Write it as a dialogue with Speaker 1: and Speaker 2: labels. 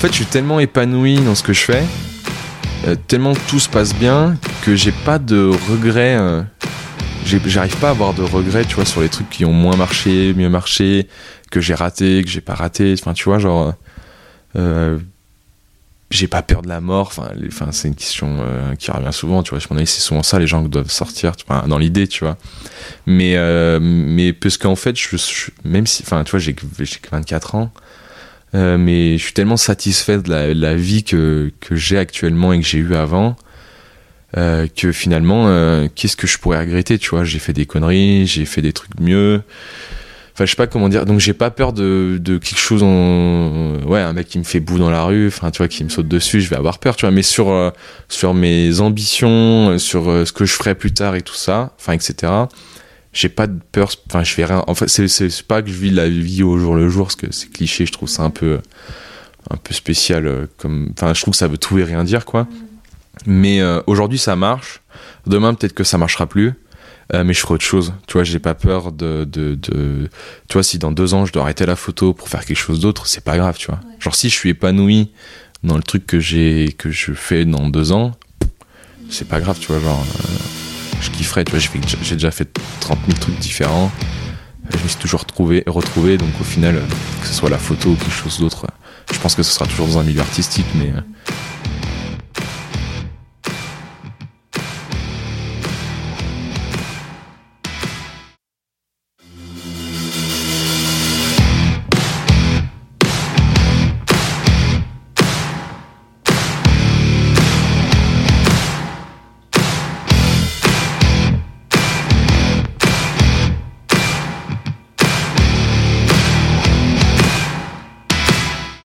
Speaker 1: fait, je suis tellement épanoui dans ce que je fais, euh, tellement tout se passe bien que j'ai pas de regrets. euh, J'arrive pas à avoir de regrets, tu vois, sur les trucs qui ont moins marché, mieux marché, que j'ai raté, que j'ai pas raté. Enfin, tu vois, genre, euh, j'ai pas peur de la mort. Enfin, c'est une question euh, qui revient souvent, tu vois. Je avis, c'est souvent ça, les gens qui doivent sortir, dans l'idée, tu vois. Mais, euh, mais parce qu'en fait, je, même si, enfin, tu vois, j'ai que j'ai que 24 ans, euh, mais je suis tellement satisfait de la, vie que, que j'ai actuellement et que j'ai eu avant. euh, que finalement, euh, qu'est-ce que je pourrais regretter, tu vois? J'ai fait des conneries, j'ai fait des trucs mieux. Enfin, je sais pas comment dire. Donc, j'ai pas peur de, de quelque chose. Ouais, un mec qui me fait bout dans la rue, enfin, tu vois, qui me saute dessus, je vais avoir peur, tu vois. Mais sur, sur mes ambitions, sur ce que je ferai plus tard et tout ça, enfin, etc., j'ai pas de peur. Enfin, je fais rien. En fait, c'est pas que je vis la vie au jour le jour, parce que c'est cliché, je trouve ça un peu. Un peu spécial. euh, comme Enfin, je trouve que ça veut tout et rien dire, quoi. Mais euh, aujourd'hui, ça marche. Demain, peut-être que ça marchera plus. Euh, mais je ferai autre chose. Tu vois, j'ai pas peur de, de, de. Tu vois, si dans deux ans je dois arrêter la photo pour faire quelque chose d'autre, c'est pas grave, tu vois. Genre, si je suis épanoui dans le truc que j'ai que je fais dans deux ans, c'est pas grave, tu vois. Genre, euh, je kifferais, tu vois. J'ai déjà fait 30 000 trucs différents. Je me suis toujours retrouvé, retrouvé, donc au final, euh, que ce soit la photo ou quelque chose d'autre, euh, je pense que ce sera toujours dans un milieu artistique, mais euh,